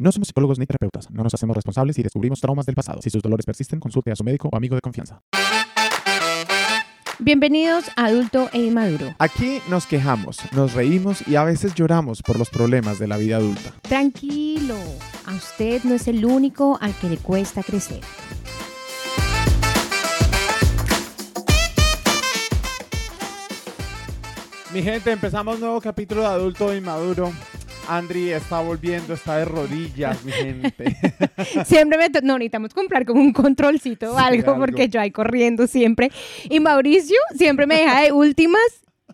No somos psicólogos ni terapeutas, no nos hacemos responsables si descubrimos traumas del pasado. Si sus dolores persisten, consulte a su médico o amigo de confianza. Bienvenidos a Adulto e Inmaduro. Aquí nos quejamos, nos reímos y a veces lloramos por los problemas de la vida adulta. Tranquilo, a usted no es el único al que le cuesta crecer. Mi gente, empezamos nuevo capítulo de Adulto Inmaduro. Andri está volviendo, está de rodillas, mi gente. Siempre me... No, necesitamos comprar como un controlcito o Sí, algo, algo. porque yo ahí corriendo siempre. Y Mauricio siempre me deja de últimas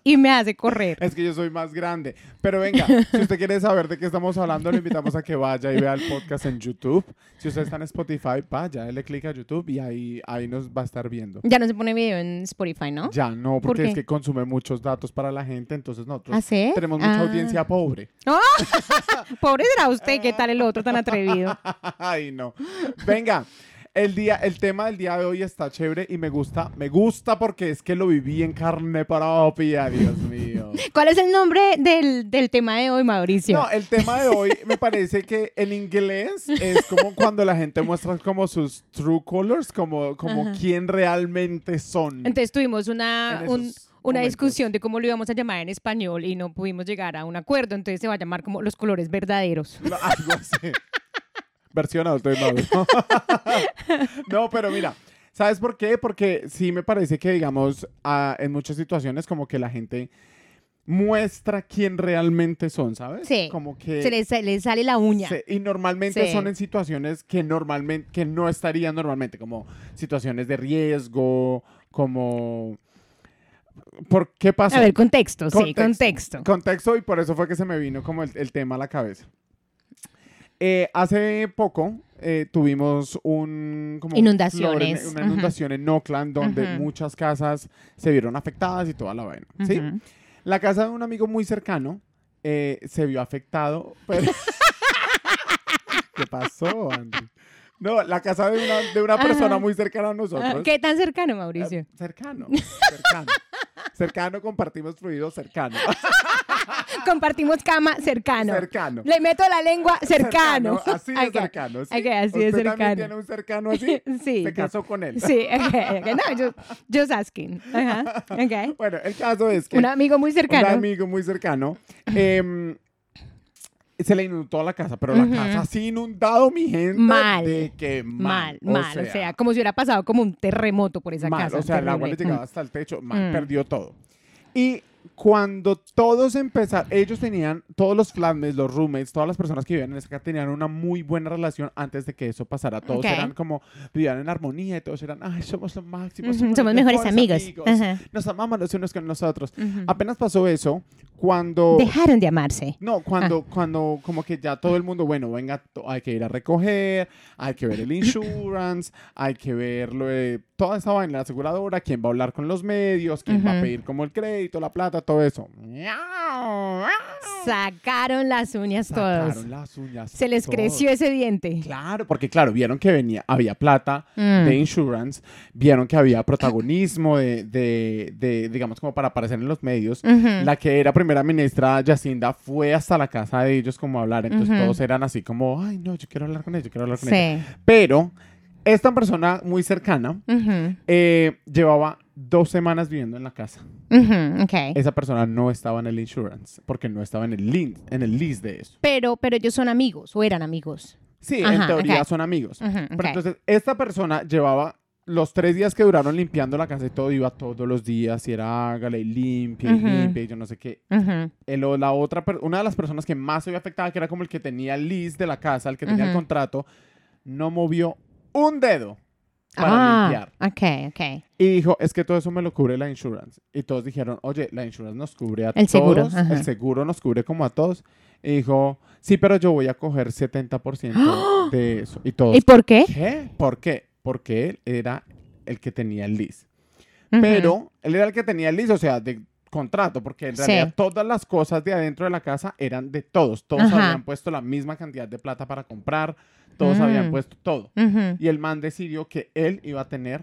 y me hace correr. Es que yo soy más grande. Pero venga, si usted quiere saber de qué estamos hablando, le invitamos a que vaya y vea el podcast en YouTube. Si usted está en Spotify, vaya, dale clic a YouTube y ahí, ahí nos va a estar viendo. Ya no se pone video en Spotify, ¿no? Ya no, ¿Por porque es que consume muchos datos para la gente, entonces nosotros ¿Ah, sí? tenemos mucha Ah. audiencia pobre. Pobre será usted, ¿qué tal el otro tan atrevido? Ay, no. Venga, el, día, el tema del día de hoy está chévere y me gusta. Me gusta porque es que lo viví en carne propia, Dios mío. ¿Cuál es el nombre del, del tema de hoy, Mauricio? No, el tema de hoy me parece que en inglés es como cuando la gente muestra como sus true colors, como, como Ajá. quién realmente son. Entonces tuvimos una, en un- esos una momentos. discusión de cómo lo íbamos a llamar en español y no pudimos llegar a un acuerdo. Entonces se va a llamar como los colores verdaderos. No, algo así. Versión adulto y maduro. no, pero mira, ¿sabes por qué? Porque sí me parece que, digamos, en muchas situaciones como que la gente muestra quién realmente son, ¿sabes? Sí. Como que... Se le, se le sale la uña. Sí, y normalmente Sí. son en situaciones que normalmente, que no estarían normalmente, como situaciones de riesgo, como... ¿Por qué pasó? A ver, contexto, sí, Contexto. contexto. Contexto y por eso fue que se me vino como el, el tema a la cabeza. Eh, hace poco eh, tuvimos un, como Inundaciones, flor una inundación en Oakland donde muchas casas se vieron afectadas y toda la vaina. ¿sí? La casa de un amigo muy cercano eh, se vio afectado. pero- ¿Qué pasó, Andy? No, la casa de una, de una persona muy cercana a Ah, nosotros. ¿Qué tan cercano, Mauricio? Eh, cercano, cercano. cercano, compartimos fluido cercano. Compartimos cama cercano. Cercano. Le meto la lengua cercano. Así de cercano. ¿sí? Ok, así de ¿Usted cercano. también tiene un cercano así? Sí. Se casó con él. Sí, ok, ok. No, yo, just asking. Ajá, ok. Bueno, el caso es que Un amigo muy un cercano. amigo muy cercano em, se le inundó la casa, pero la casa así inundado, mi gente. Mal. De que mal. Mal, mal. O sea, como si hubiera pasado como un terremoto por esa mal. casa. O sea, el agua le llegaba hasta el techo, mal, Mm. perdió todo. Y cuando todos empezaron, ellos tenían, todos los flatmates, los roommates, todas las personas que vivían en esa casa tenían una muy buena relación antes de que eso pasara. Todos Ok. eran como, vivían en armonía y todos eran, ay, somos lo máximo. Ujú, los Somos mejores amigos. Ajá. Nos amamos los unos con los otros. Ujú. Apenas pasó eso, cuando... Dejaron de amarse. No, cuando, Ah. cuando como que ya todo el mundo, bueno, venga, hay que ir a recoger, hay que ver el insurance, hay que ver lo de toda esa vaina, la aseguradora, quién va a hablar con los medios, quién va a pedir como el crédito, la plata, todo eso. Sacaron las uñas todos. Sacaron las uñas. Se les todos. creció ese diente. Claro, porque claro, vieron que venía, había plata Mm. de insurance, vieron que había protagonismo de, de, de, digamos, como para aparecer en los medios. La que era primera ministra, Jacinda, fue hasta la casa de ellos como a hablar. Entonces todos eran así como, ay, no, yo quiero hablar con ella, yo quiero hablar con ella. Sí. Pero esta persona muy cercana eh, llevaba dos semanas viviendo en la casa. Ujú, ok. Esa persona no estaba en el insurance porque no estaba en el, link, en el list de eso. Pero, pero ellos son amigos o eran amigos. Sí, en Ajá, teoría ok. son amigos. Ujú, Pero ok. entonces, esta persona llevaba los tres días que duraron limpiando la casa y todo, iba todos los días y era hágale y limpia y Ujú. limpia y yo no sé qué. Ujú. el, o la otra, una de las personas que más se vio afectada, que era como el que tenía el list de la casa, el que tenía el contrato, no movió un dedo para ah, limpiar. ok, ok. Y dijo, es que todo eso me lo cubre la insurance. Y todos dijeron, oye, la insurance nos cubre a El seguro, todos, ajá. el seguro nos cubre como a todos. Y dijo, sí, pero yo voy a coger 70% de eso. Y todos, ¿Y por qué? ¿qué? ¿Por qué? Porque él era el que tenía el. Ujú. Pero él era el que tenía el list, o sea, de contrato, porque en Sí. realidad todas las cosas de adentro de la casa eran de todos. Todos Ajá. habían puesto la misma cantidad de plata para comprar, todos Mm. habían puesto todo. Y el man decidió que él iba a tener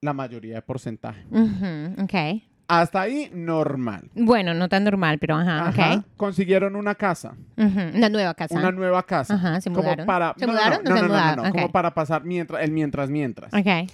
la mayoría de porcentaje. Ujú, ok. Hasta ahí, normal. Bueno, no tan normal, pero ajá, Ajá. Consiguieron una casa, Ujú, Una nueva casa. una nueva casa. Ajá, se como mudaron. para, ¿Se no, no, mudaron? No, No no, se no, no, mudaron, no, como ok. para pasar mientras, el mientras, mientras. Ok.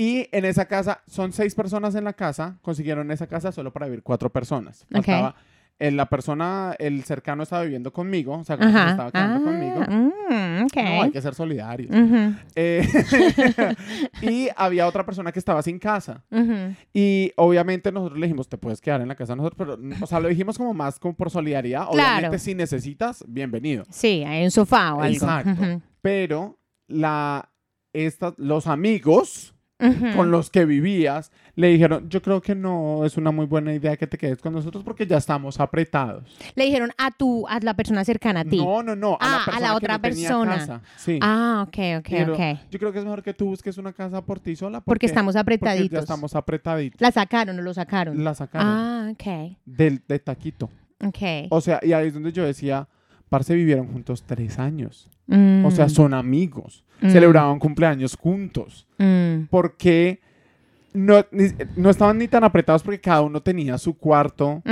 Y en esa casa, son seis personas en la casa, consiguieron esa casa solo para vivir cuatro personas. Ok. Faltaba- eh, la persona, el cercano estaba viviendo conmigo, o sea, como estaba quedando Ah, conmigo. mm, ok. No, hay que ser solidarios. Ujú, Eh, y había otra persona que estaba sin casa. ujú. Y obviamente nosotros le dijimos, te puedes quedar en la casa de nosotros, pero, o sea, lo dijimos como más como por solidaridad. Obviamente, Claro. si necesitas, bienvenido. Sí, hay un sofá o algo. Exacto. Ujú, Pero la, esta, los amigos con los que vivías le dijeron, yo creo que no es una muy buena idea que te quedes con nosotros porque ya estamos apretados. Le dijeron a tu, a la persona cercana a ti. No, no, no. A Ah, a la, la que otra tenía persona. casa. Sí. Ah, ok, ok, Dijeron, ok. Yo creo que es mejor que tú busques una casa por ti sola. Porque estamos porque apretaditos. ya estamos apretaditos. La sacaron o lo sacaron. La sacaron Ah, ok, del, de taquito. ok. O sea, y ahí es donde yo decía, parce, vivieron juntos tres años. Mm, O sea, son amigos. Mm. Celebraban cumpleaños juntos. mm, Porque no, ni- no estaban ni tan apretados porque cada uno tenía su cuarto.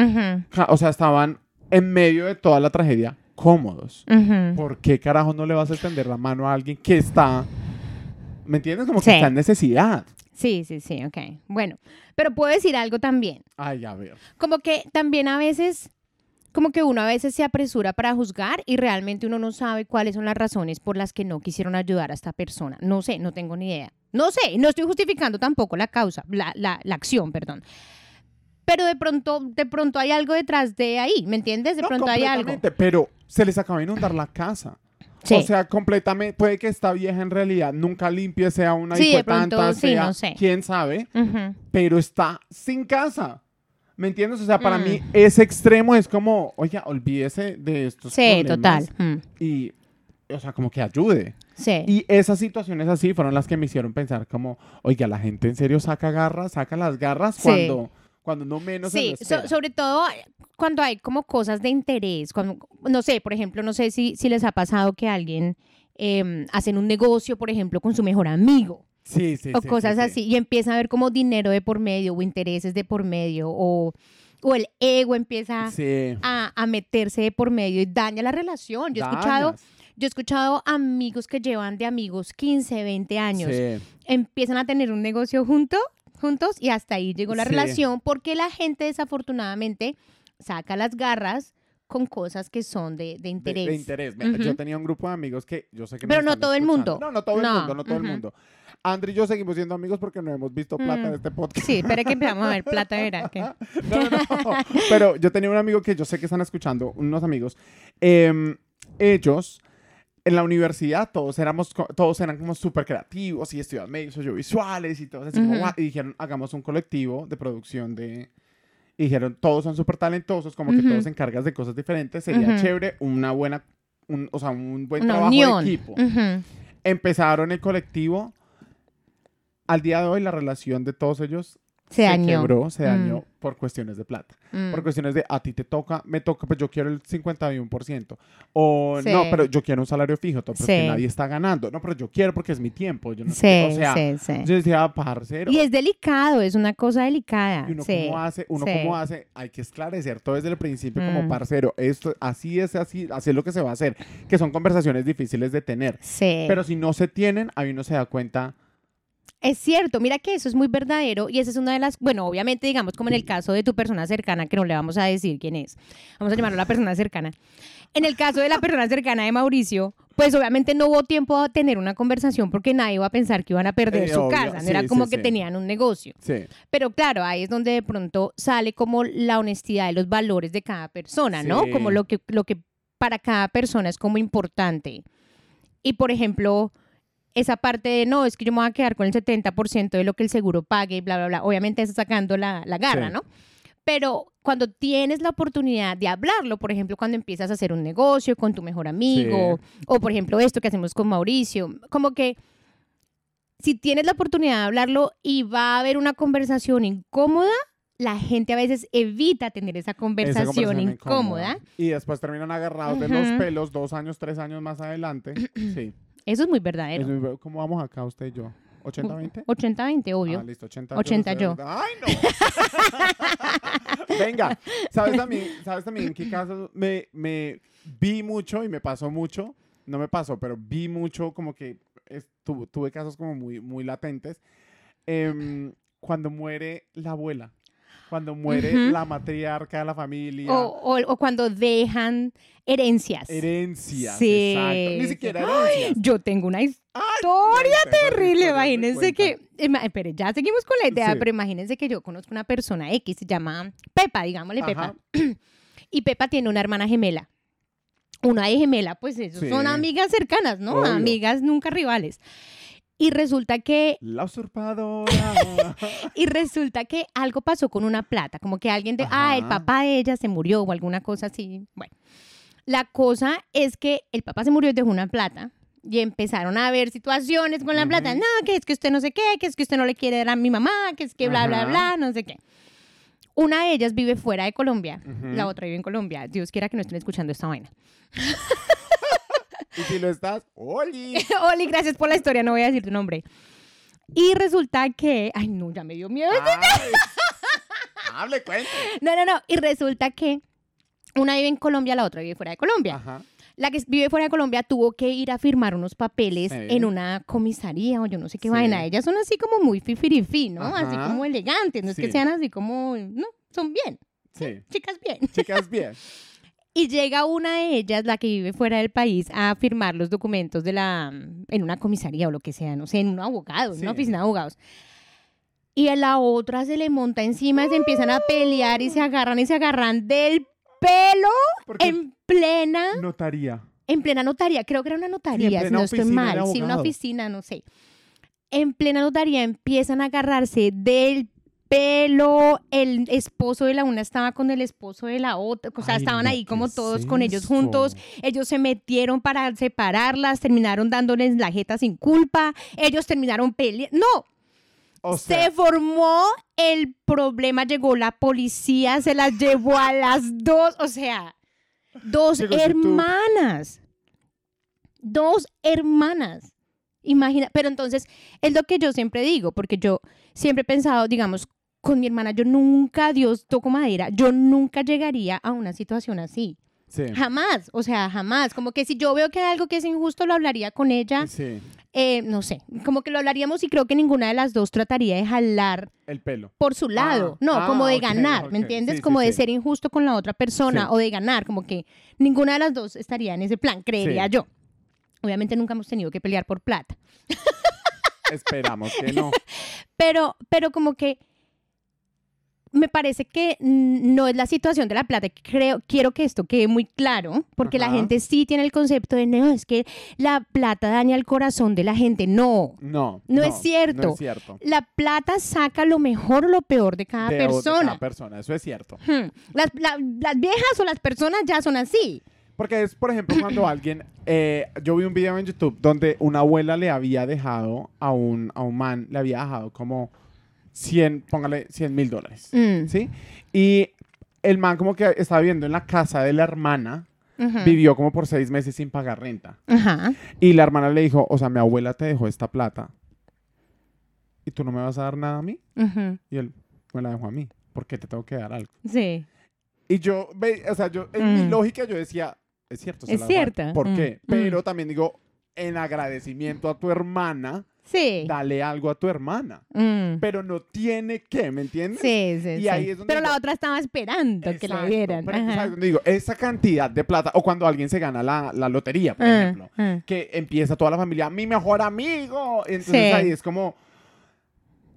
O sea, estaban en medio de toda la tragedia cómodos. ¿Por qué carajo no le vas a extender la mano a alguien que está, ¿me entiendes? Como que está en necesidad. Sí, sí, sí, ok. Bueno, pero puedo decir algo también. Ay, a ver. Como que también a veces, como que uno a veces se apresura para juzgar y realmente uno no sabe cuáles son las razones por las que no quisieron ayudar a esta persona. No sé, no tengo ni idea. No sé, no estoy justificando tampoco la causa, la, la, la acción, perdón. Pero de pronto, de pronto hay algo detrás de ahí, ¿me entiendes? De No, pronto hay algo. Pero se les acaba de inundar la casa. Sí. O sea, completamente, puede que esta vieja en realidad nunca limpie, sea una Sí, de pronto, tanta, sí, sea, no sé. quién sabe, Ujú. pero está sin casa. ¿Me entiendes? O sea, para Mm. mí ese extremo es como, oiga, olvídese de estos Sí, total. problemas Mm, Y, o sea, como que ayude. Sí. Y esas situaciones así fueron las que me hicieron pensar como, oiga, la gente en serio saca garras, saca las garras Sí. cuando, cuando no menos Sí, so- sobre todo cuando hay como cosas de interés, cuando, no sé, por ejemplo, no sé si, si les ha pasado que alguien eh, hacen un negocio, por ejemplo, con su mejor amigo Sí, sí, o sí, cosas sí, sí. así y empieza a ver como dinero de por medio o intereses de por medio o, o el ego empieza a, a meterse de por medio y daña la relación. Yo he escuchado, yo he escuchado amigos que llevan de amigos 15, 20 años empiezan a tener un negocio junto, juntos y hasta ahí llegó la relación porque la gente desafortunadamente saca las garras con cosas que son de, de interés. de interés. Yo tenía un grupo de amigos que yo sé que Pero no todo el mundo. No, no todo el mundo, no todo el mundo. Andri y yo seguimos siendo amigos porque no hemos visto plata Mm. en este podcast. Sí, espera que empezamos a ver plata, verá que. No, no, no. Pero yo tenía un amigo que yo sé que están escuchando, unos amigos. em, ellos, en la universidad, todos éramos, todos eran como súper creativos y estudiaban medios audiovisuales y todos así y dijeron, hagamos un colectivo de producción de... Y dijeron, todos son súper talentosos, como que Ujú. todos se encargas de cosas diferentes, sería Ujú. chévere, una buena, un- o sea, un buen Una trabajo unión. de equipo. Empezaron el colectivo. Al día de hoy, la relación de todos ellos Se dañó. quebró, se Mm. dañó por cuestiones de plata. Mm. Por cuestiones de a ti te toca, me toca, pues yo quiero el 51%. O Sí. no, pero yo quiero un salario fijo, pero es que Sí. nadie está ganando. No, pero yo quiero porque es mi tiempo. Yo no Sí, sé, o sea, sí, sí. yo decía, parcero. Y es delicado, es una cosa delicada. Y uno sí. cómo hace, uno cómo hace, hay que esclarecer todo desde el principio como Mm. parcero. Esto, así es, así, así es lo que se va a hacer. Que son conversaciones difíciles de tener. Sí. Pero si no se tienen, ahí uno se da cuenta. Es cierto, mira que eso es muy verdadero y esa es una de las, bueno, obviamente digamos como en el caso de tu persona cercana, que no le vamos a decir quién es, vamos a llamarlo la persona cercana. En el caso de la persona cercana de Mauricio, pues obviamente no hubo tiempo a tener una conversación porque nadie iba a pensar que iban a perder Eh, su obvio, casa, no sí, era sí, como que sí. tenían un negocio. Sí. Pero claro, ahí es donde de pronto sale como la honestidad y los valores de cada persona, ¿no? Como lo que, lo que para cada persona es como importante. Y por ejemplo, esa parte de no, es que yo me voy a quedar con el 70% de lo que el seguro pague y bla, bla, bla. Obviamente está sacando la, la garra, Sí. ¿no? Pero cuando tienes la oportunidad de hablarlo, por ejemplo, cuando empiezas a hacer un negocio con tu mejor amigo, o por ejemplo esto que hacemos con Mauricio, como que si tienes la oportunidad de hablarlo y va a haber una conversación incómoda, la gente a veces evita tener esa Esa conversación, incómoda. Y después terminan agarrados de los pelos dos años, tres años más adelante. Sí. Eso es muy verdadero. Es muy- ¿Cómo vamos acá usted y yo? ¿80-20? 80-20, obvio. Ah, listo, 80. 80 yo. ¡Ay, no! Venga, ¿sabes también, ¿sabes también en qué caso me, me vi mucho y me pasó mucho? No me pasó, pero vi mucho como que tuve casos como muy, muy latentes. Em, cuando muere la abuela, cuando muere la matriarca de la familia. o, o- o cuando dejan herencias. Herencias, Sí, exacto. Ni siquiera herencias. Yo tengo una historia terrible, imagínense que, pero ya seguimos con la idea, Sí. pero imagínense que yo conozco una persona X, se llama Pepa, digámosle Ajá. Pepa, y Pepa tiene una hermana gemela. Una de gemela, pues eso, Sí. son amigas cercanas, ¿no? Obvio. Amigas nunca rivales. Y resulta que La usurpadora. y resulta que algo pasó con una plata, como que alguien de, ah, el Ajá. papá de ella se murió o alguna cosa así. Bueno, la cosa es que el papá se murió y dejó una plata y empezaron a haber situaciones con la plata. Ujú. No, que es que usted no sé qué, que es que usted no le quiere dar a mi mamá, que es que bla, bla, Ajá. bla, no sé qué. Una de ellas vive fuera de Colombia, Ujú. la otra vive en Colombia. Dios quiera que no estén escuchando esta vaina. y si lo estás, ¡Oli! Oli, gracias por la historia, no voy a decir tu nombre. Y resulta que, ay no, ya me dio miedo. Ay. Hable, cuente. No, no, no. Y resulta que una vive en Colombia, la otra vive fuera de Colombia. Ajá. La que vive fuera de Colombia tuvo que ir a firmar unos papeles Sí. en una comisaría o yo no sé qué Sí. vaina. Ellas son así como muy fifirifí, ¿no? Así Ajá. como elegantes. No es que sean así como, no, son bien, Sí. chicas bien. Chicas, bien. Y llega una de ellas, la que vive fuera del país, a firmar los documentos de la, en una comisaría o lo que sea, no sé, en un abogado, en una oficina de abogados. Y a la otra se le monta encima, se empiezan a pelear y se agarran y se agarran del pelo Porque en plena, notaría. en plena notaría. Creo que era una notaría, si no estoy mal. Sí, una oficina, no sé. En plena notaría empiezan a agarrarse del pelo. El esposo de la una estaba con el esposo de la otra. O sea, Ay, estaban no, ahí ¿qué como es todos con ellos juntos. Ellos se metieron para separarlas, terminaron dándoles la jeta sin culpa. Ellos terminaron peleando. No, O sea, se formó el problema, llegó la policía, se las llevó a las dos, o sea, dos hermanas. Dos hermanas. Imagina, pero entonces es lo que yo siempre digo, porque yo siempre he pensado, digamos, con mi hermana, yo nunca, Dios toco madera, yo nunca llegaría a una situación así. sí. Jamás, o sea, jamás. Como que si yo veo que hay algo que es injusto, lo hablaría con ella. Sí, Eh, no sé, como que lo hablaríamos y creo que ninguna de las dos trataría de jalar el pelo. por su lado, no, ah, como de ok, ganar, ¿me entiendes? sí, como sí, de sí. ser injusto con la otra persona o de ganar, como que ninguna de las dos estaría en ese plan, creería yo. Obviamente nunca hemos tenido que pelear por plata, Esperamos que no. pero, pero como que me parece que no es la situación de la plata. Creo, quiero que esto quede muy claro, porque la gente sí tiene el concepto de no, es que la plata daña el corazón de la gente. No, No. No es cierto. No es cierto. la plata saca lo mejor o lo peor de cada De- de persona. cada persona, eso es cierto. Hmm. Las, la- las viejas o las personas ya son así. Porque es, por ejemplo, cuando alguien. eh, yo vi un video en YouTube donde una abuela le había dejado a un, a un man, le había dejado como 100, póngale 100 mil dólares. Mm. ¿Sí? Y el man, como que estaba viviendo en la casa de la hermana, Ujú. vivió como por seis meses sin pagar renta. Ajá. Y la hermana le dijo: O sea, mi abuela te dejó esta plata. ¿Y tú no me vas a dar nada a mí? Ujú. Y él me la dejó a mí. ¿Por qué te tengo que dar algo? Sí. Y yo, ve, o sea, yo, en mi Mm. lógica yo decía, es cierto. se Es la cierta. ¿Por Mm, qué? mm. Pero también digo, en agradecimiento a tu hermana, Sí. dale algo a tu hermana. Mm. Pero no tiene que, ¿me entiendes? Sí, sí, Y sí. ahí es donde Pero la otra estaba esperando que le Exacto. dieran. Pero Ajá. ¿sabes dónde digo? Esa cantidad de plata, o cuando alguien se gana la, la lotería, por Ah, ejemplo, ah. que empieza toda la familia, mi mejor amigo. Entonces Sí. ahí es como,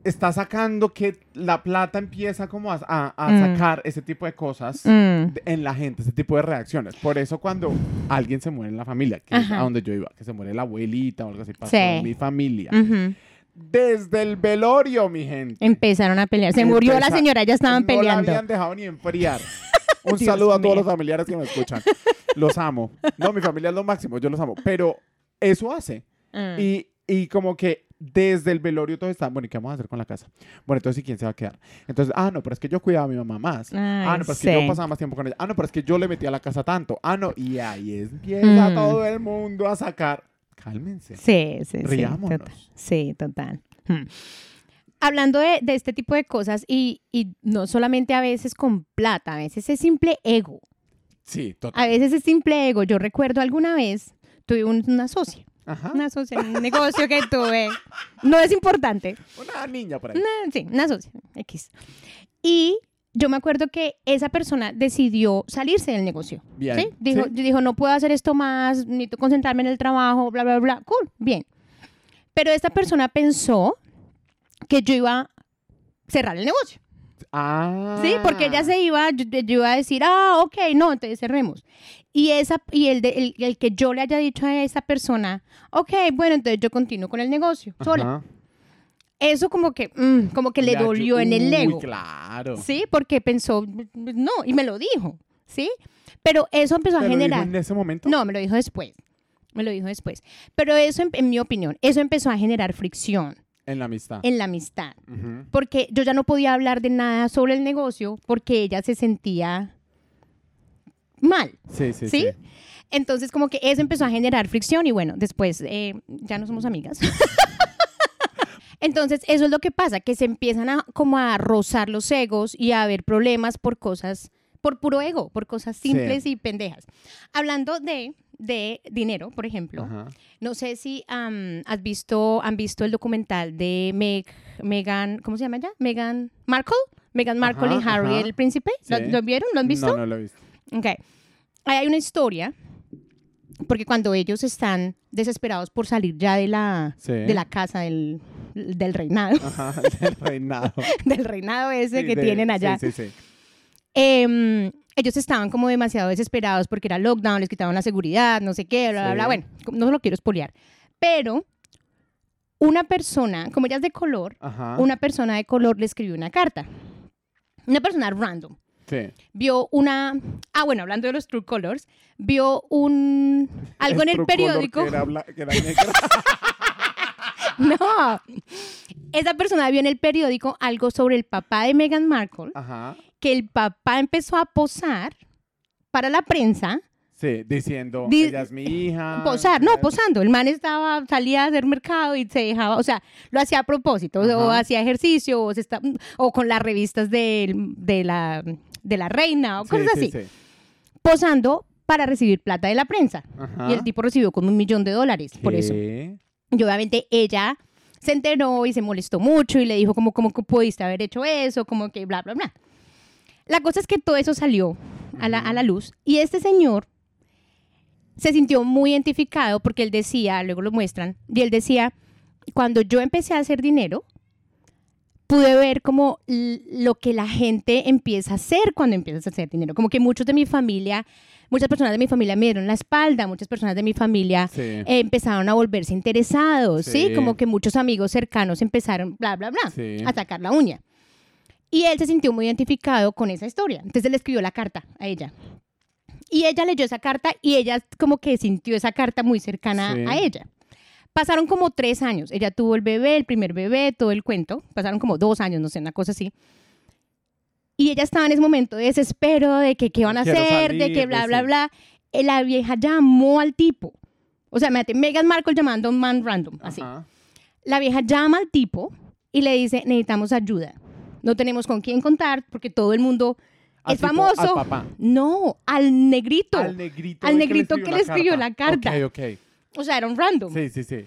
está sacando que la plata empieza como a, a- a Mm. sacar ese tipo de cosas Mm. en la gente, ese tipo de reacciones. Por eso cuando alguien se muere en la familia, que es a donde yo iba, que se muere la abuelita o algo así, pasó Sí. en mi familia. Desde el velorio, mi gente. Empezaron a pelear. Se murió la señora, ya estaban no la peleando. habían dejado ni enfriar. Un Dios saludo a todos mío. los familiares que me escuchan. Los amo. No, mi familia es lo máximo, yo los amo. Pero eso hace. Y, y como que desde el velorio todos están, bueno, ¿y qué vamos a hacer con la casa? Bueno, entonces, ¿y quién se va a quedar? Entonces, ah, no, pero es que yo cuidaba a mi mamá más. ah, no, pero es que yo sí. pasaba más tiempo con ella. Ah, no, pero es que yo le metía a la casa tanto. Ah, no, y ahí empieza Mm. todo el mundo a sacar. Cálmense. Sí, sí, sí. Riámonos. total. Sí, total. Hmm. Hablando de, de este tipo de cosas y, y no solamente a veces con plata, a veces es simple ego. Sí, total. A veces es simple ego. Yo recuerdo alguna vez tuve un- una socia, Ajá. una socia un negocio que tuve. No es importante. Una niña por ahí. Una- sí, una socia, X. Y yo me acuerdo que esa persona decidió salirse del negocio. Bien. ¿sí? Dijo, Sí. dijo, no puedo hacer esto más, necesito concentrarme en el trabajo, bla, bla, bla. Cool, bien. Pero esta persona pensó que yo iba a cerrar el negocio. Ah. Sí, porque ella se iba, yo, yo iba a decir, ah, ok, no, entonces cerremos. Y, esa, y el, de- el, el que yo le haya dicho a esa persona, ok, bueno, entonces yo continúo con el negocio, sola. Eso como que, mm, como que le Ya, dolió en el uy, ego. claro. Sí, porque pensó, no, y me lo dijo, ¿sí? Pero eso empezó a ¿Te lo dijo generar. en ese momento? No, me lo dijo después. Me lo dijo después. Pero eso, en, en mi opinión, eso empezó a generar fricción En la amistad. en la amistad. Porque yo ya no podía hablar de nada sobre el negocio porque ella se sentía mal. Sí, sí, ¿Sí? sí. Entonces, como que eso empezó a generar fricción y bueno, después eh, ya no somos amigas. Entonces, eso es lo que pasa, que se empiezan a como a rozar los egos y a haber problemas por cosas, por puro ego, por cosas simples y pendejas. Hablando de, de dinero, por ejemplo, Ajá. no sé si am, has visto, han visto el documental de Meg, Meghan, ¿cómo se llama ella? Meghan Markle. Meghan Markle y Harry ajá. el príncipe. ¿Lo, Sí. lo vieron? ¿Lo han visto? No, no lo he visto. Ok. Ahí hay una historia, porque cuando ellos están desesperados por salir ya de la, Sí. de la casa del, del reinado, Ajá, del reinado. del reinado ese Sí, que de- tienen allá, Sí, sí, sí. em, ellos estaban como demasiado desesperados porque era lockdown, les quitaban la seguridad, no sé qué, bla, bla, Sí. bla. Bueno, no lo quiero espolear. Pero una persona, como ella es de color, Ajá. una persona de color le escribió una carta. Una persona random. Sí. vio una, ah bueno, hablando de los True Colors, vio un algo en el periódico. Que era, bla- que era negra. No. Esa persona vio en el periódico algo sobre el papá de Meghan Markle, Ajá. Que el papá empezó a posar para la prensa, Sí, diciendo, Di- ella es mi hija. posar, no, posando. El man estaba, salía a hacer mercado y se dejaba, o sea, lo hacía a propósito, o hacía ejercicio, o, se está, o con las revistas de, la, de la reina, o cosas sí, así, sí. posando para recibir plata de la prensa. Ajá. Y el tipo recibió como un millón de dólares por eso. ¿Qué? Y obviamente ella se enteró y se molestó mucho y le dijo como, ¿cómo pudiste haber hecho eso? Como que bla, bla, bla. La cosa es que todo eso salió a la, a la luz y este señor se sintió muy identificado porque él decía, luego lo muestran, y él decía, cuando yo empecé a hacer dinero, pude ver como lo que la gente empieza a hacer cuando empiezas a hacer dinero. Como que muchos de mi familia, muchas personas de mi familia me dieron la espalda, muchas personas de mi familia Sí. eh, empezaron a volverse interesados, ¿sí? Sí. Como que muchos amigos cercanos empezaron, bla, bla, bla, Sí. a sacar la uña. Y él se sintió muy identificado con esa historia. Entonces él escribió la carta a ella. Y ella leyó esa carta y ella como que sintió esa carta muy cercana Sí. a ella. Pasaron como tres años. Ella tuvo el bebé, el primer bebé, todo el cuento. Pasaron como dos años, no sé, una cosa así. Y ella estaba en ese momento de desespero, de que qué van a Quiero hacer, de salir, que de bla, bla, sí. bla. Eh, La vieja llamó al tipo. O sea, mete Meghan Markle llamando a un man random, así. Ajá. La vieja llama al tipo y le dice, necesitamos ayuda. No tenemos con quién contar porque todo el mundo Al es tipo, famoso. al papá. No, al negrito. Al negrito. Al negrito que le escribió la carta. Ok, ok. O sea, era un random. Sí, sí, sí.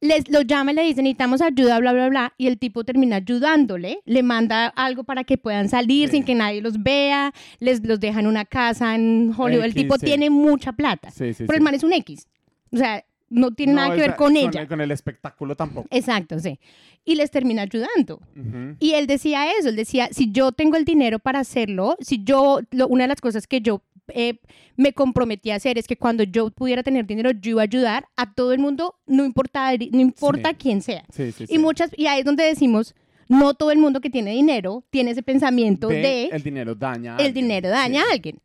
Les, lo llama y le dice, necesitamos ayuda, bla, bla, bla. Y el tipo termina ayudándole, le manda algo para que puedan salir Sí. sin que nadie los vea, les los deja en una casa en Hollywood. el tipo sí. tiene mucha plata. Sí, sí, pero el man es un X. O sea, no tiene No, nada que ver esa- con ella. El, con el espectáculo tampoco. Exacto, sí. Y les termina ayudando. Y él decía eso, él decía, si yo tengo el dinero para hacerlo, si yo, lo- una de las cosas que yo eh, me comprometí a hacer es que cuando yo pudiera tener dinero, yo iba a ayudar a todo el mundo, no importa, no importa Sí. quién sea. Sí, sí, sí. Y muchas, y ahí es donde decimos, no todo el mundo que tiene dinero tiene ese pensamiento de, De el dinero daña. a el alguien. dinero daña a alguien.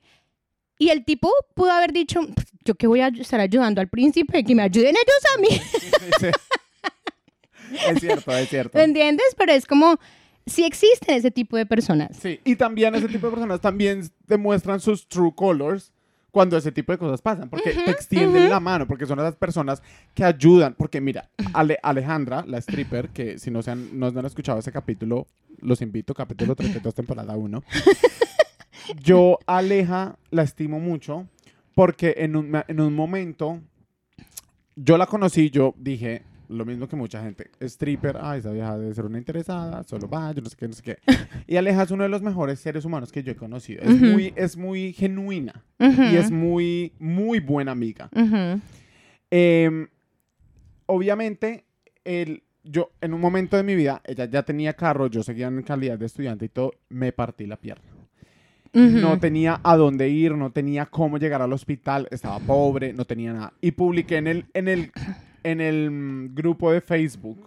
Y el tipo pudo haber dicho, "Pues, yo que voy a estar ayudando al príncipe, que me ayuden ellos a mí. Sí, sí, sí. es cierto, es cierto. ¿Me entiendes? Pero es como, si existen ese tipo de personas. Sí, y también ese tipo de personas también demuestran sus true colors cuando ese tipo de cosas pasan, porque te extienden la mano, porque son esas personas que ayudan, porque mira, Ale- Alejandra, la stripper, que si no, se han, no han escuchado ese capítulo, los invito, capítulo 32, temporada 1. Yo Aleja la estimo mucho porque en un, en un momento yo la conocí, yo dije lo mismo que mucha gente, stripper, ay, esa vieja debe ser una interesada, solo va, yo no sé qué, no sé qué. Y Aleja es uno de los mejores seres humanos que yo he conocido. Es, muy, es muy genuina y es muy, muy buena amiga. Em, obviamente, el, yo en un momento de mi vida, ella ya tenía carro, yo seguía en calidad de estudiante y todo, me partí la pierna. No tenía a dónde ir, no tenía cómo llegar al hospital, estaba pobre, no tenía nada. Y publiqué en el, en el, en el mm, grupo de Facebook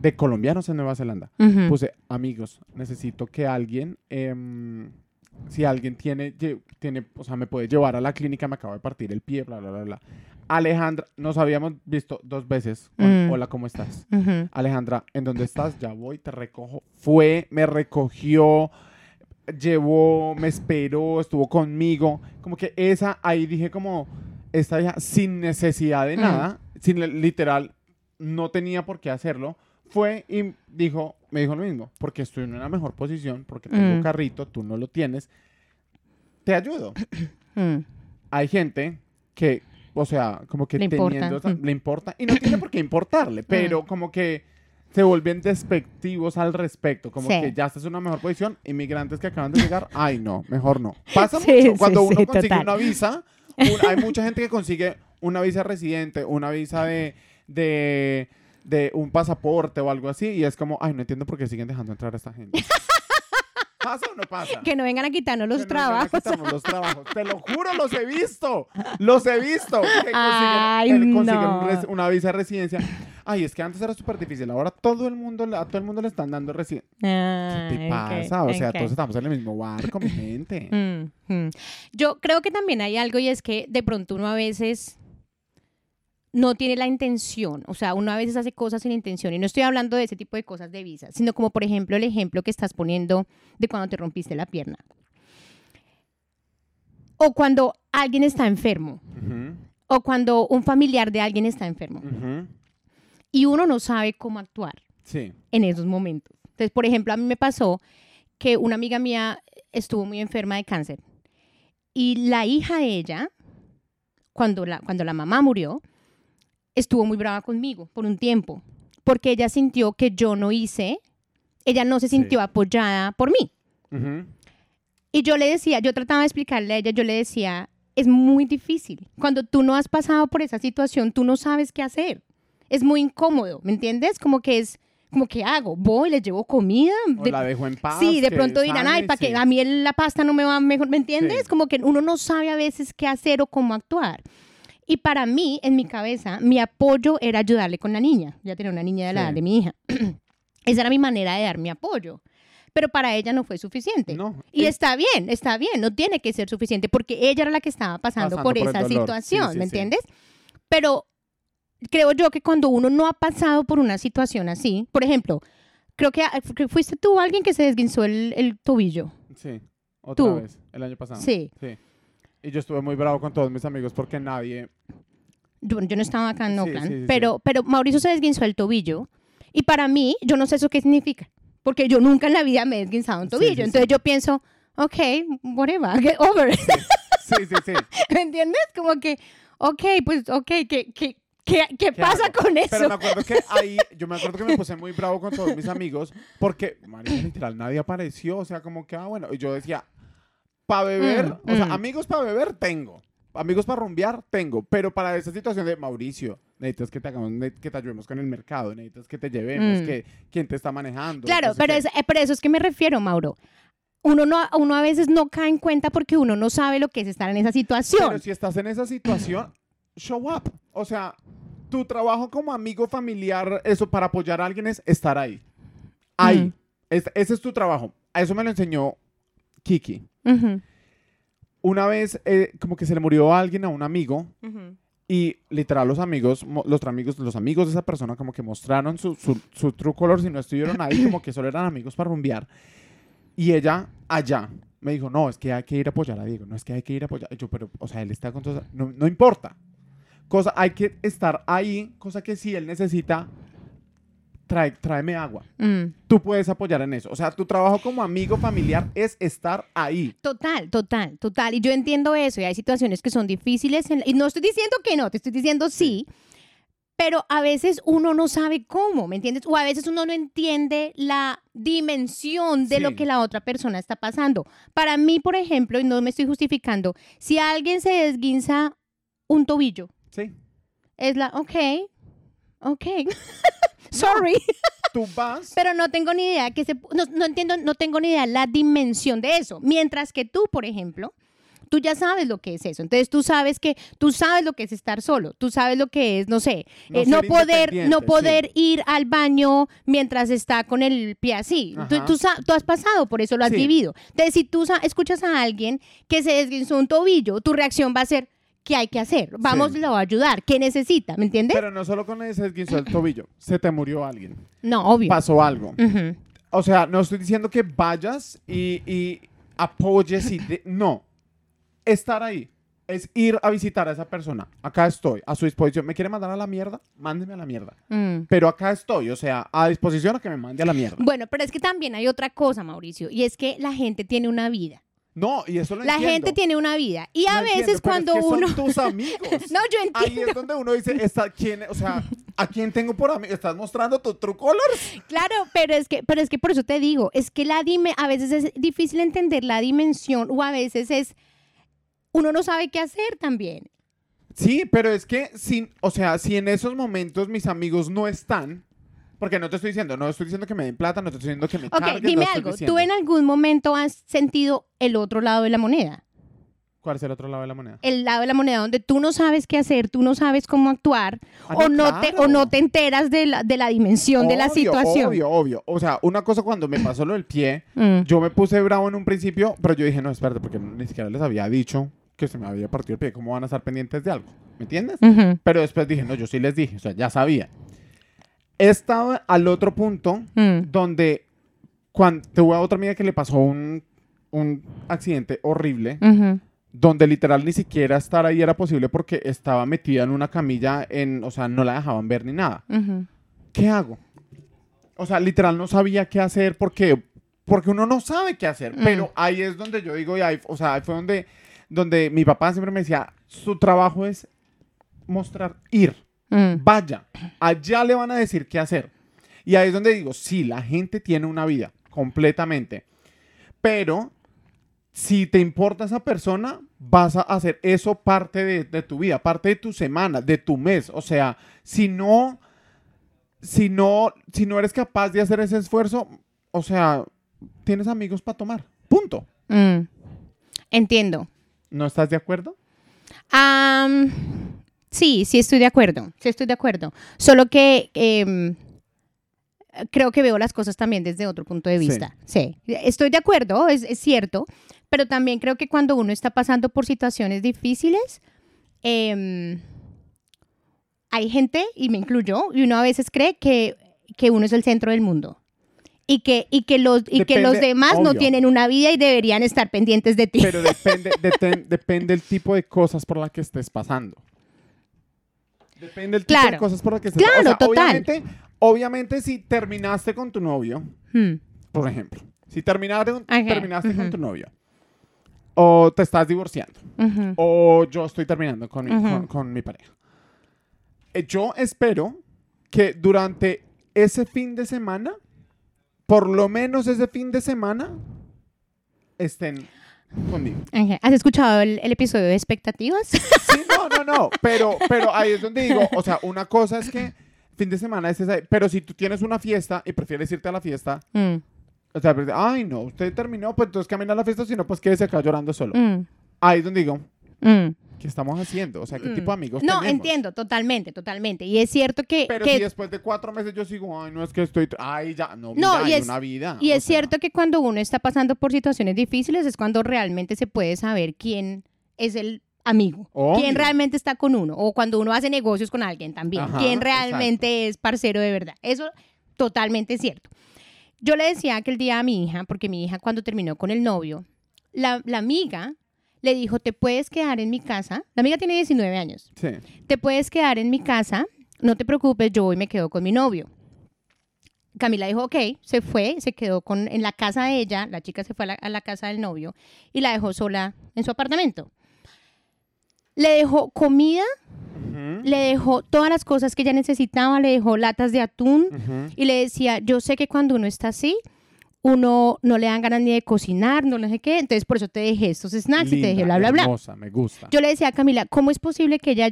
de colombianos en Nueva Zelanda. Ujú. Puse, amigos, necesito que alguien, em, si alguien tiene, tiene, o sea, me puede llevar a la clínica, me acabo de partir el pie, bla, bla, bla, bla. Alejandra, nos habíamos visto dos veces. con, Mm. Hola, ¿cómo estás? Ujú. Alejandra, ¿en dónde estás? Ya voy, te recojo. Fue, me recogió, llevó, me esperó, estuvo conmigo. Como que esa, ahí dije como, esta vieja sin necesidad de Mm. nada, sin literal, no tenía por qué hacerlo. Fue y dijo, me dijo lo mismo, porque estoy en una mejor posición, porque tengo Mm. carrito, tú no lo tienes, te ayudo. Mm. Hay gente que, o sea, como que Le importa, teniendo esa- mm. le importa, y no tiene por qué importarle, pero como que se vuelven despectivos al respecto, como Sí. que ya estás en una mejor posición, inmigrantes que acaban de llegar, ay no, mejor no. Pasa Sí, mucho, sí, cuando uno consigue total. una visa, un- hay mucha gente que consigue una visa residente, una visa de, de, de un pasaporte o algo así, y es como, ay, no entiendo por qué siguen dejando entrar a esta gente. ¿Pasa o no pasa? Que no vengan a quitarnos los Que a trabajos. quitarnos los trabajos. Te lo juro, los he visto. Los he visto. Que consiguen, Ay, consiguen no. un res- una visa de residencia. Ay, es que antes era súper difícil. Ahora todo el mundo, a todo el mundo le están dando residencia. ¿Qué te pasa? O sea, todos estamos en el mismo barco, mi gente. Mm, mm. Yo creo que también hay algo y es que de pronto uno a veces no tiene la intención, o sea, uno a veces hace cosas sin intención y no estoy hablando de ese tipo de cosas de visa, sino como por ejemplo el ejemplo que estás poniendo de cuando te rompiste la pierna. O cuando alguien está enfermo, o cuando un familiar de alguien está enfermo ujú. Y uno no sabe cómo actuar. Sí. en esos momentos. Entonces, por ejemplo, a mí me pasó que una amiga mía estuvo muy enferma de cáncer y la hija de ella, cuando la, cuando la mamá murió, estuvo muy brava conmigo por un tiempo, porque ella sintió que yo no hice, ella no se Sí. sintió apoyada por mí. Y yo le decía, yo trataba de explicarle a ella, yo le decía, es muy difícil. Cuando tú no has pasado por esa situación, tú no sabes qué hacer. Es muy incómodo, ¿me entiendes? Como que es, como que hago, voy, les llevo comida. O de- la dejo en paz. sí, de pronto dirán, ay, para sí. que a mí la pasta no me va mejor, ¿me entiendes? Sí. Como que uno no sabe a veces qué hacer o cómo actuar. Y para mí, en mi cabeza, mi apoyo era ayudarle con la niña. Ya tenía una niña de la Sí. edad de mi hija. Esa era mi manera de dar mi apoyo. Pero para ella no fue suficiente. No. Y está bien, está bien, no tiene que ser suficiente porque ella era la que estaba pasando, Pasando por, esa situación, ¿me entiendes? Pero creo yo que cuando uno no ha pasado por una situación así, por ejemplo, creo que, que fuiste tú alguien que se desguinzó el, el tobillo. Sí. Otra Tú. vez. El año pasado. Sí. Sí. Y yo estuve muy bravo con todos mis amigos porque nadie. Yo, yo no estaba acá en Oakland, sí, sí, pero, pero Mauricio se desguinzó el tobillo y para mí, yo no sé eso qué significa, porque yo nunca en la vida me he desguinzado un tobillo. Entonces yo pienso, ok, whatever, get over it. Sí, sí, sí. ¿Me entiendes? Como que, ok, pues, ok, ¿qué, qué, qué, qué ¿Qué pasa hago? con eso? Pero me acuerdo que ahí, yo me acuerdo que me puse muy bravo con todos mis amigos porque, marica, literal, nadie apareció. O sea, como que, ah, bueno. Y yo decía, para beber, Mm, o sea, mm. amigos para beber tengo. Amigos para rumbear tengo. Pero para esa situación de Mauricio, necesitas que te hagamos, que te ayudemos con el mercado, necesitas que te llevemos, Mm. que quién te está manejando. Claro, no sé pero, es, eh, pero eso es que me refiero, Mauro. Uno, no, uno a veces no cae en cuenta porque uno no sabe lo que es estar en esa situación. Pero si estás en esa situación, show up. O sea, tu trabajo como amigo familiar, eso para apoyar a alguien es estar ahí. Ahí. Mm. Es- ese es tu trabajo. A eso me lo enseñó Kiki. Una vez, eh, como que se le murió a alguien, a un amigo, y literal los amigos, los amigos, los amigos de esa persona como que mostraron su, su, su true color, si no estuvieron ahí, como que solo eran amigos para rumbear. Y ella allá, me dijo, no, es que hay que ir a apoyar a Diego, no es que hay que ir a apoyar. Y Yo, pero, o sea, él está con todo, no, no importa. Cosa, hay que estar ahí, cosa que si él necesita, trae, tráeme agua. Mm. Tú puedes apoyar en eso. O sea, tu trabajo como amigo familiar es estar ahí. Total, total, total. Y yo entiendo eso. Y hay situaciones que son difíciles. en- y no estoy diciendo que no, te estoy diciendo sí. Pero a veces uno no sabe cómo, ¿me entiendes? O a veces uno no entiende la dimensión de lo que la otra persona está pasando. Para mí, por ejemplo, y no me estoy justificando, si alguien se desguinza un tobillo, Sí. es la, ok, ok, sorry. Tú vas. Pero no tengo ni idea que se, no, no entiendo, no tengo ni idea la dimensión de eso. Mientras que tú, por ejemplo, tú ya sabes lo que es eso. Entonces tú sabes que tú sabes lo que es estar solo. Tú sabes lo que es, no sé, No eh, no, poder, no sí. poder ir al baño mientras está con el pie así. Tú, has pasado, por eso lo has Sí. vivido. Entonces si tú escuchas a alguien que se desguinzó un tobillo, tu reacción va a ser ¿qué hay que hacer? Vamos, Sí. lo va a ayudar. ¿Qué necesita? ¿Me entiendes? Pero no solo con ese esguinzo del tobillo. Se te murió alguien. no, obvio. Pasó algo. Ujú. O sea, no estoy diciendo que vayas y, y apoyes y... de- no. Estar ahí. Es ir a visitar a esa persona. Acá estoy, a su disposición. ¿Me quiere mandar a la mierda? Mándeme a la mierda. Mm. Pero acá estoy, o sea, a disposición a que me mande a la mierda. Bueno, pero es que también hay otra cosa, Mauricio, y es que la gente tiene una vida. No, y eso lo La entiendo. gente tiene una vida. Y a Lo entiendo, veces pero cuando es que son uno... tus amigos. No, yo Ahí entiendo. es donde uno dice, está, ¿quién, o sea, ¿a quién tengo por amigo? ¿Estás mostrando tu true colors? Claro, pero es que, pero es que por eso te digo, es que la dime, a veces es difícil entender la dimensión, o a veces es uno no sabe qué hacer también. Sí, pero es que, sin, o sea, si en esos momentos mis amigos no están, porque no te estoy diciendo, no estoy diciendo que me den plata, no te estoy diciendo que me Ok, carguen, dime no algo. ¿Tú en algún momento has sentido el otro lado de la moneda? ¿Cuál es el otro lado de la moneda? El lado de la moneda donde tú no sabes qué hacer, tú no sabes cómo actuar, Ah, o, no te, claro. o no te enteras de la, de la dimensión de la Obvio, situación. Obvio, obvio. O sea, una cosa cuando me pasó lo del pie, Mm. yo me puse bravo en un principio, pero yo dije, no, espérate, porque ni siquiera les había dicho que se me había partido el pie, ¿cómo van a estar pendientes de algo? ¿Me entiendes? Ujú. Pero después dije, no, yo sí les dije, o sea, ya sabía. He estado al otro punto Mm. donde cuando tuve a otra amiga que le pasó un, un accidente horrible, donde literal ni siquiera estar ahí era posible porque estaba metida en una camilla, en, o sea, no la dejaban ver ni nada. ¿Qué hago? O sea, literal no sabía qué hacer porque, porque uno no sabe qué hacer. Mm. Pero ahí es donde yo digo, y ahí, o sea, ahí fue donde, donde mi papá siempre me decía, su trabajo es mostrar, ir, Mm. vaya, allá le van a decir qué hacer. Y ahí es donde digo, sí, la gente tiene una vida, completamente. Pero si te importa esa persona, vas a hacer eso parte de, de tu vida, parte de tu semana, de tu mes. O sea, si no, si no, si no eres capaz de hacer ese esfuerzo, o sea, tienes amigos para tomar. Punto. Mm. Entiendo. ¿No estás de acuerdo? Am, sí, sí estoy de acuerdo. Sí estoy de acuerdo. Solo que em, creo que veo las cosas también desde otro punto de vista. Sí, estoy de acuerdo, es, es cierto. Pero también creo que cuando uno está pasando por situaciones difíciles, em, hay gente, y me incluyo, y uno a veces cree que, que uno es el centro del mundo. Y que, y que, los, y que los demás no tienen una vida y deberían estar pendientes de ti. Pero depende, deten- depende el tipo de cosas por las que estés pasando. Depende el tipo de cosas por las que estés Claro, o sea, total. Obviamente, obviamente, si terminaste con tu novio, Hmm. por ejemplo, si terminaste, con tu novio, o te estás divorciando, o yo estoy terminando con mi, con mi pareja. Eh, Yo espero que durante ese fin de semana, por lo menos ese fin de semana, estén conmigo. ¿Has escuchado el, el episodio de expectativas? Sí, no, no, no, pero, pero ahí es donde digo, o sea, una cosa es que fin de semana es esa, pero si tú tienes una fiesta y prefieres irte a la fiesta, Mm, o sea, pues, ay, no, usted terminó, pues entonces camina a la fiesta, si no, pues quédese acá llorando solo. mm, Ahí es donde digo, mm, ¿qué estamos haciendo? O sea, ¿qué mm. tipo de amigos No, tenemos? entiendo, totalmente, totalmente. Y es cierto que... Pero que- si después de cuatro meses yo sigo, ay, no es que estoy, ay, ya, no, No, mira, y hay es- una vida. y es sea, cierto que cuando uno está pasando por situaciones difíciles es cuando realmente se puede saber quién es el amigo, Obvio. quién realmente está con uno, o cuando uno hace negocios con alguien también, Ajá, quién realmente es parcero de verdad. Eso totalmente cierto. Yo le decía aquel día a mi hija, porque mi hija cuando terminó con el novio, la, la amiga le dijo, te puedes quedar en mi casa. La amiga tiene 19 años. Sí. Te puedes quedar en mi casa, no te preocupes, yo hoy me quedo con mi novio. Camila dijo, ok, se fue, se quedó con, en la casa de ella, la chica se fue a la, a la casa del novio y la dejó sola en su apartamento. Le dejó comida, le dejó todas las cosas que ella necesitaba, le dejó latas de atún y le decía, yo sé que cuando uno está así, uno no le dan ganas ni de cocinar, no sé qué, entonces por eso te dejé estos snacks y te dejé bla, bla, bla. hermosa, me gusta. Yo le decía a Camila, ¿cómo es posible que ella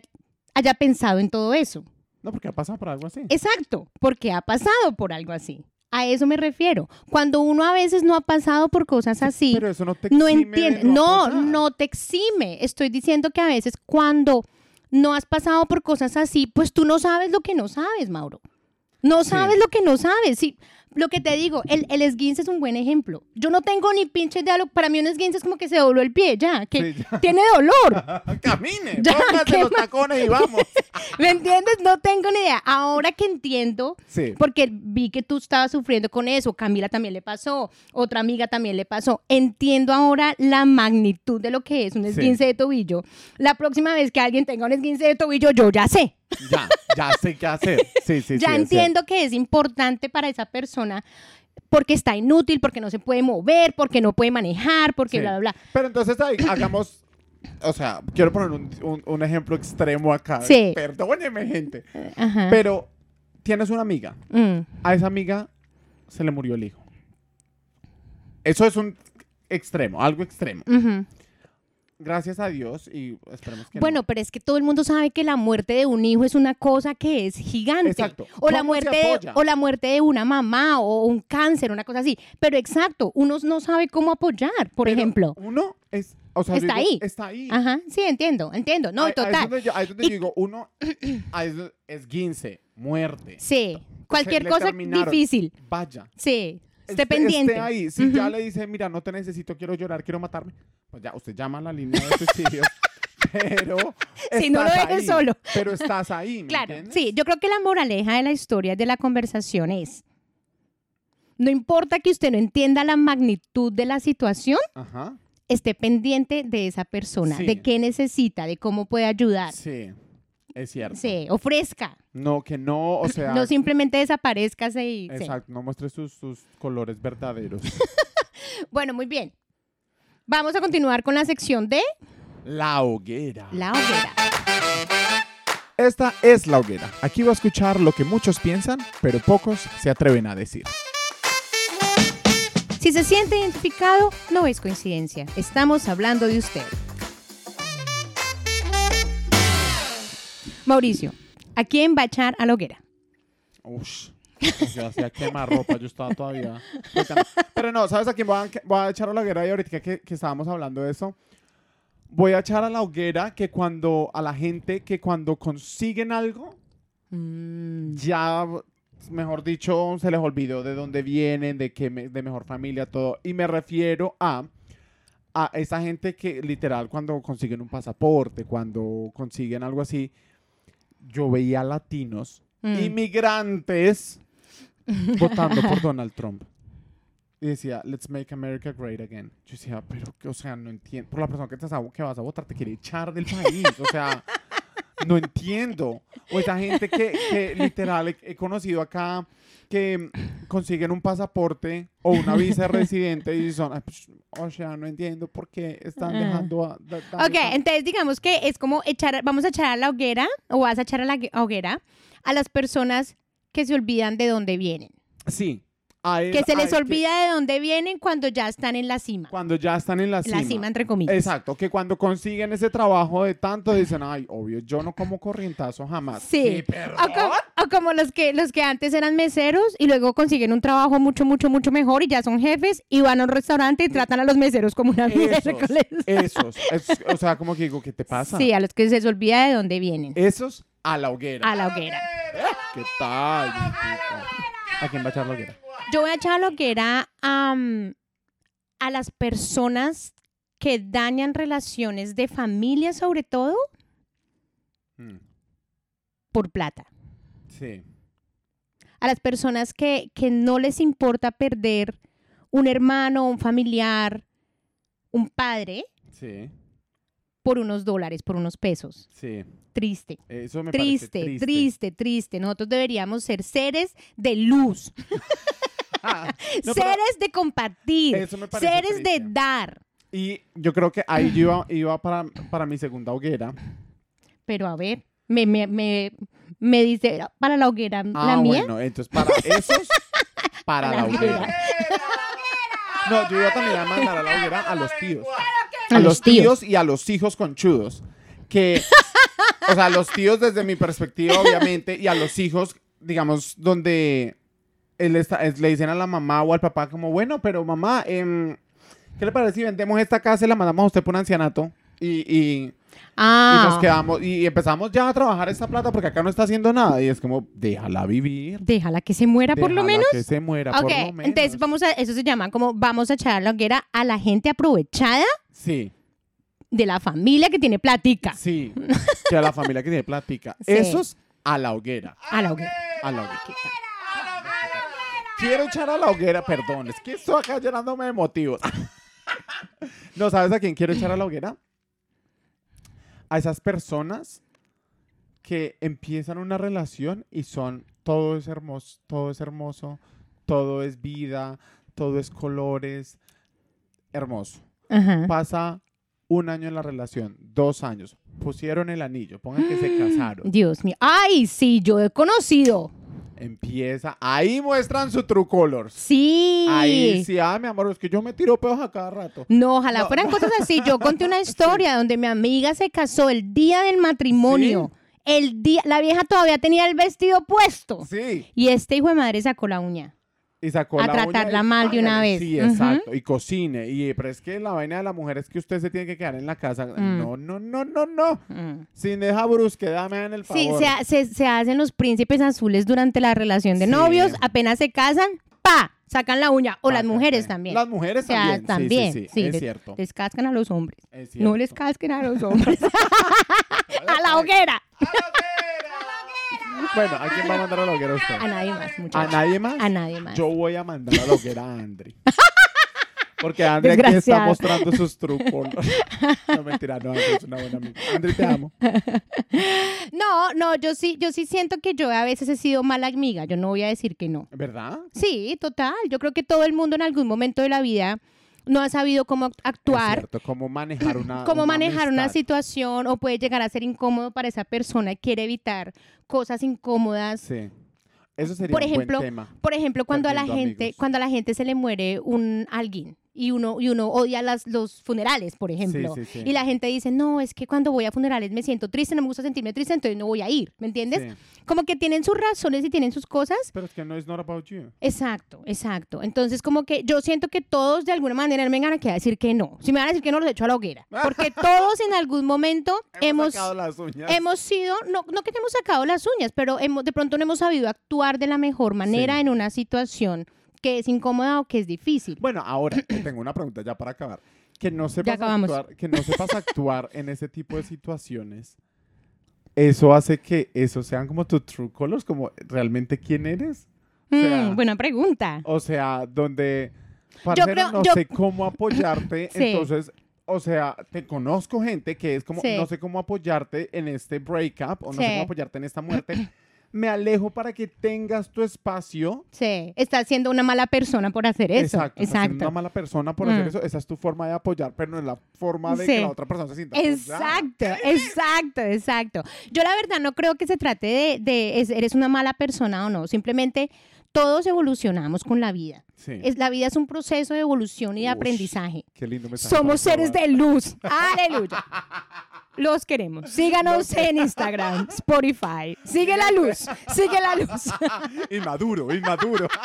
haya pensado en todo eso? No, porque ha pasado por algo así. Exacto, porque ha pasado por algo así. A eso me refiero. Cuando uno a veces no ha pasado por cosas así, Pero eso no te no entiende. No, no te exime. Estoy diciendo que a veces cuando no has pasado por cosas así, pues tú no sabes lo que no sabes, Mauro. No Sí. sabes lo que no sabes. Sí, lo que te digo, el, el esguince es un buen ejemplo. Yo no tengo ni pinche diálogo. Para mí un esguince es como que se dobló el pie, ya, que Sí, ya. tiene dolor. Camine, Ya, póngase ¿qué los tacones y vamos. ¿Me entiendes? No tengo ni idea. Ahora que entiendo Sí. porque vi que tú estabas sufriendo con eso, Camila también le pasó, otra amiga también le pasó. Entiendo ahora la magnitud de lo que es un Sí. esguince de tobillo. La próxima vez que alguien tenga un esguince de tobillo, yo ya sé. Ya, ya sé qué hacer. Sí, sí, ya sí, es entiendo que es importante para esa persona porque está inútil, porque no se puede mover, porque no puede manejar, porque bla, bla, bla. Pero entonces ahí, hagamos, o sea, quiero poner un, un- un ejemplo extremo acá. Sí. Perdóneme, gente. Ajá. Pero tienes una amiga. Mm. A esa amiga se le murió el hijo. Eso es un extremo, algo extremo. Ujú. Gracias a Dios y esperemos que no. Bueno, pero es que todo el mundo sabe que la muerte de un hijo es una cosa que es gigante. Exacto. O la ¿Cómo se muerte de, o la muerte de una mamá o un cáncer, una cosa así. Pero exacto, uno no sabe cómo apoyar, por Pero ejemplo. Uno es, o sea, yo Está digo, ahí. Está ahí. Ajá, sí, entiendo, entiendo. No, Ahí- Ahí es total. donde yo, ahí es donde Y- yo digo, uno es, es guince, muerte. Sí, cualquier cosa difícil. Vaya. Sí, esté pendiente. Esté ahí. Si ya le dice, mira, no te necesito, quiero llorar, quiero matarme, pues ya, usted llama a la línea de suicidio. pero. Sí, no lo dejes solo. Pero estás ahí, ¿me Claro, entiendes? sí, yo creo que la moraleja de la historia de la conversación es, no importa que usted no entienda la magnitud de la situación, Ajá. esté pendiente de esa persona, Sí. de qué necesita, de cómo puede ayudar. Sí, es cierto. Sí, ofrezca. No, que no, o sea. no simplemente desaparezcase y... sí. Exacto, no muestre sus, sus colores verdaderos. Bueno, muy bien. Vamos a continuar con la sección de la hoguera. la hoguera. Esta es la hoguera. Aquí va a escuchar lo que muchos piensan, pero pocos se atreven a decir. Si se siente identificado, no es coincidencia. Estamos hablando de usted. Mauricio, ¿a quién va a echar a la hoguera? Ush. Yo hacía quemar ropa, yo estaba todavía. Pero no, ¿sabes a quién voy a, voy a echar a la hoguera? Y ahorita que, que estábamos hablando de eso, voy a echar a la hoguera que cuando a la gente que cuando consiguen algo, Mm, ya, mejor dicho, se les olvidó de dónde vienen, de qué me- de mejor familia, todo. Y me refiero a a esa gente que literal cuando consiguen un pasaporte, cuando consiguen algo así, yo veía latinos, Mm. inmigrantes, votando por Donald Trump. Y decía, let's make America great again. Yo decía, pero, o sea, no entiendo. Por la persona que, te, que vas a votar te quiere echar del país. O sea, no entiendo. O esa gente que, que literal he, he conocido acá que consiguen un pasaporte o una visa de residente y son, "Ay, pues, o sea, no entiendo por qué están Ah. dejando a... da- Ok, entonces digamos que es como echar, vamos a echar a la hoguera o vas a echar a la gue- hoguera a las personas que se olvidan de dónde vienen. Sí. A él- Que se a les él olvida de dónde vienen cuando ya están en la cima. Cuando ya están en la cima. La cima, entre comillas. Exacto, que cuando consiguen ese trabajo de tanto dicen, ay, obvio, yo no como corrientazo jamás. Sí. O como, o como los que los que antes eran meseros y luego consiguen un trabajo mucho, mucho, mucho mejor y ya son jefes y van a un restaurante y tratan a los meseros como una Esos, miércoles. esos. Es- o sea, como que digo, ¿qué te pasa? Sí, a los que se les olvida de dónde vienen. Esos a la hoguera. A la hoguera. ¿Qué tal? ¿A quién va a echar la hoguera? Yo voy a echar a la hoguera am, a las personas que dañan relaciones de familia, sobre todo, Mm, por plata. Sí. A las personas que, que no les importa perder un hermano, un familiar, un padre Sí, por unos dólares, por unos pesos. sí. Triste. Eso me Triste, parece triste, triste, Nosotros deberíamos ser seres de luz, Ah, no, seres de compartir, Eso me parece seres de triste. dar. Y yo creo que ahí yo iba, iba para, para mi segunda hoguera. Pero a ver, me, me, me, me dice para la hoguera Ah, la mía. bueno, entonces para esos, para la hoguera. No, yo iba también a mandar a la hoguera a los tíos. A los tíos. y a los hijos conchudos. Que, o sea, los tíos desde mi perspectiva, obviamente, y a los hijos, digamos, donde él está, es- le dicen a la mamá o al papá como, bueno, pero mamá, em, ¿qué le parece si vendemos esta casa y la mandamos a usted por un ancianato? Y, y, y Ah, nos quedamos, y empezamos ya a trabajar esta plata porque acá no está haciendo nada. Y es como, déjala vivir. déjala que se muera por lo menos. que se muera por lo menos. entonces vamos a, eso se llama como vamos a echar a la hoguera a la gente aprovechada Sí, de la familia que tiene platica. sí. que a la familia que tiene plática. Sí. Esos a la hoguera. A la hoguera. A la hoguera. Quiero echar a la hoguera, perdón, es que estoy acá llenándome de motivos. ¿No sabes a quién quiero echar a la hoguera? A esas personas que empiezan una relación y son todo es hermoso, todo es hermoso, todo es vida, todo es colores, hermoso. Ajá. Pasa un año en la relación, dos años, pusieron el anillo, pongan que se casaron. Dios mío. Ay, sí, yo he conocido. Empieza, ahí muestran su true colors. Sí. Ahí sí, ah, mi amor, es que yo me tiro pedos a cada rato. No, ojalá No. fueran cosas así. Yo conté una historia donde mi amiga se casó el día del matrimonio. El día, la vieja todavía tenía el vestido puesto. Sí. Y este hijo de madre sacó la uña. Y sacó A la uña tratarla y- mal de una vez. Sí, exacto. Y cocine. Y, pero es que la vaina de la mujer es que usted se tiene que quedar en la casa. Mm. No, no, no, no, no. Mm. Sin deja brusquedad, me dan el favor. Sí, se, ha- se- se hacen los príncipes azules durante la relación de Sí. novios. Apenas se casan, ¡pa! Sacan la uña. O las mujeres también. Las mujeres O sea, también. Sí, también, Sí, sí, sí, es les- cierto. Les cascan a los hombres. es No les casquen a los hombres. a la hoguera. Bueno, ¿a quién va a mandar a la hoguera usted? A nadie más, ¿A muchachos. nadie más? A nadie más. Yo voy a mandar a la hoguera a Andri. Porque Andri aquí está mostrando sus trucos. No, mentira, no, Andri es una buena amiga. Andri, te amo. No, no, yo sí, yo sí siento que yo a veces he sido mala amiga. Yo no voy a decir que no. ¿Verdad? Sí, total. Yo creo que todo el mundo en algún momento de la vida no ha sabido cómo actuar, cierto, cómo manejar una cómo una manejar una situación o puede llegar a ser incómodo para esa persona y quiere evitar cosas incómodas. Sí. Eso sería Por un ejemplo, buen tema. Por ejemplo, cuando a la gente, amigos. cuando a la gente se le muere un alguien y uno y uno odia las, los funerales, por ejemplo, sí, sí. y la gente dice, "No, es que cuando voy a funerales me siento triste, no me gusta sentirme triste, entonces no voy a ir", ¿me entiendes? Como que tienen sus razones y tienen sus cosas. Pero es que no es not about you. Exacto, exacto. Entonces, como que yo siento que todos de alguna manera me van a decir que no. Si me van a decir que no, los echo a la hoguera. Porque todos en algún momento hemos, sacado las uñas. hemos sido, no, no que hemos sacado las uñas, pero hemos, de pronto no hemos sabido actuar de la mejor manera en una situación que es incómoda o que es difícil. Bueno, ahora te tengo una pregunta ya para acabar. Que no sepas actuar, que no sepas actuar en ese tipo de situaciones. Eso hace que eso sean como tus true colors, como realmente quién eres. O sea, Mm, buena pregunta. O sea, donde parcero, creo- no yo- sé cómo apoyarte, Sí. entonces, o sea, te conozco gente que es como, Sí. no sé cómo apoyarte en este breakup, o no sé Sí. cómo apoyarte en esta muerte. Me alejo para que tengas tu espacio. Sí, estás siendo una mala persona por hacer eso. Exacto. estás siendo una Exacto. mala persona por hacer Mm. eso. Esa es tu forma de apoyar, pero no es la forma de Sí. que la otra persona se sienta. apoyada. Exacto, exacto, exacto. Yo la verdad no creo que se trate de, de es- eres una mala persona o no. Simplemente todos evolucionamos con la vida. Sí. Es, la vida es un proceso de evolución y de aprendizaje. Qué lindo mensaje Somos seres de luz. Aleluya. Los queremos. Síganos en Instagram, Spotify. Sigue la luz. Sigue la luz. Inmaduro, inmaduro.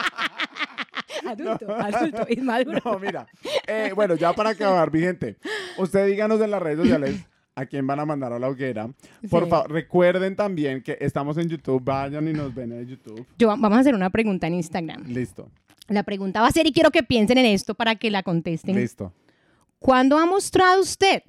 Adulto, adulto, inmaduro. No, mira. Eh, bueno, ya para acabar, mi gente. Usted díganos en las redes sociales a quién van a mandar a la hoguera. Por Sí. favor, recuerden también que estamos en YouTube. Vayan y nos ven en YouTube. Yo, vamos a hacer una pregunta en Instagram. Listo, La pregunta va a ser, y quiero que piensen en esto para que la contesten. listo. ¿Cuándo ha mostrado usted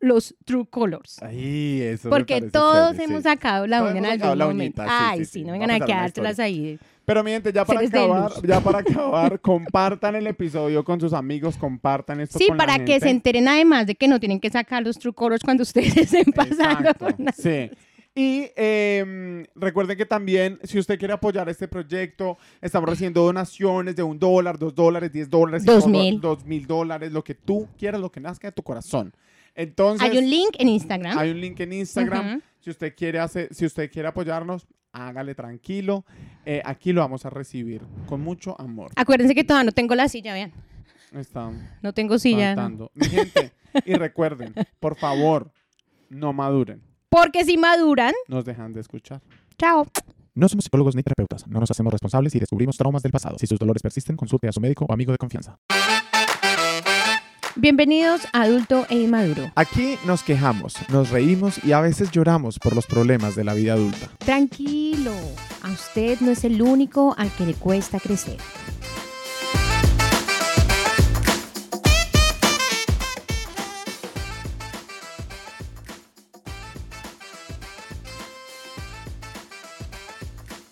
los True Colors. Eso Porque todos chévere, hemos sí. sacado la Todos uña en algún la momento. uñita, sí, Ay, sí, no vengan a quedárselas ahí. Pero mi gente, ya para acabar, ya para acabar, compartan el episodio con sus amigos, compartan esto Sí, con la para que se enteren además de que no tienen que sacar los True Colors cuando ustedes estén pasando Exacto, una- Sí. Y em, recuerden que también, si usted quiere apoyar este proyecto, estamos recibiendo donaciones de un dólar, dos dólares, diez dólares, Dos mil. dos mil dólares, lo que tú quieras, lo que nazca de tu corazón. Entonces, Hay un link en Instagram. hay un link en Instagram. Ujú. Si usted quiere hacer, si usted quiere apoyarnos, hágale tranquilo. Eh, aquí lo vamos a recibir con mucho amor. Acuérdense que todavía no tengo la silla, vean. Están No tengo silla. cantando. Mi gente, y recuerden, por favor, no maduren. Porque si maduran, Nos dejan de escuchar. chao. No somos psicólogos ni terapeutas. No nos hacemos responsables si descubrimos traumas del pasado. Si sus dolores persisten, consulte a su médico o amigo de confianza. Bienvenidos a Adulto e Inmaduro. Aquí nos quejamos, nos reímos y a veces lloramos por los problemas de la vida adulta. Tranquilo, a usted no es el único al que le cuesta crecer.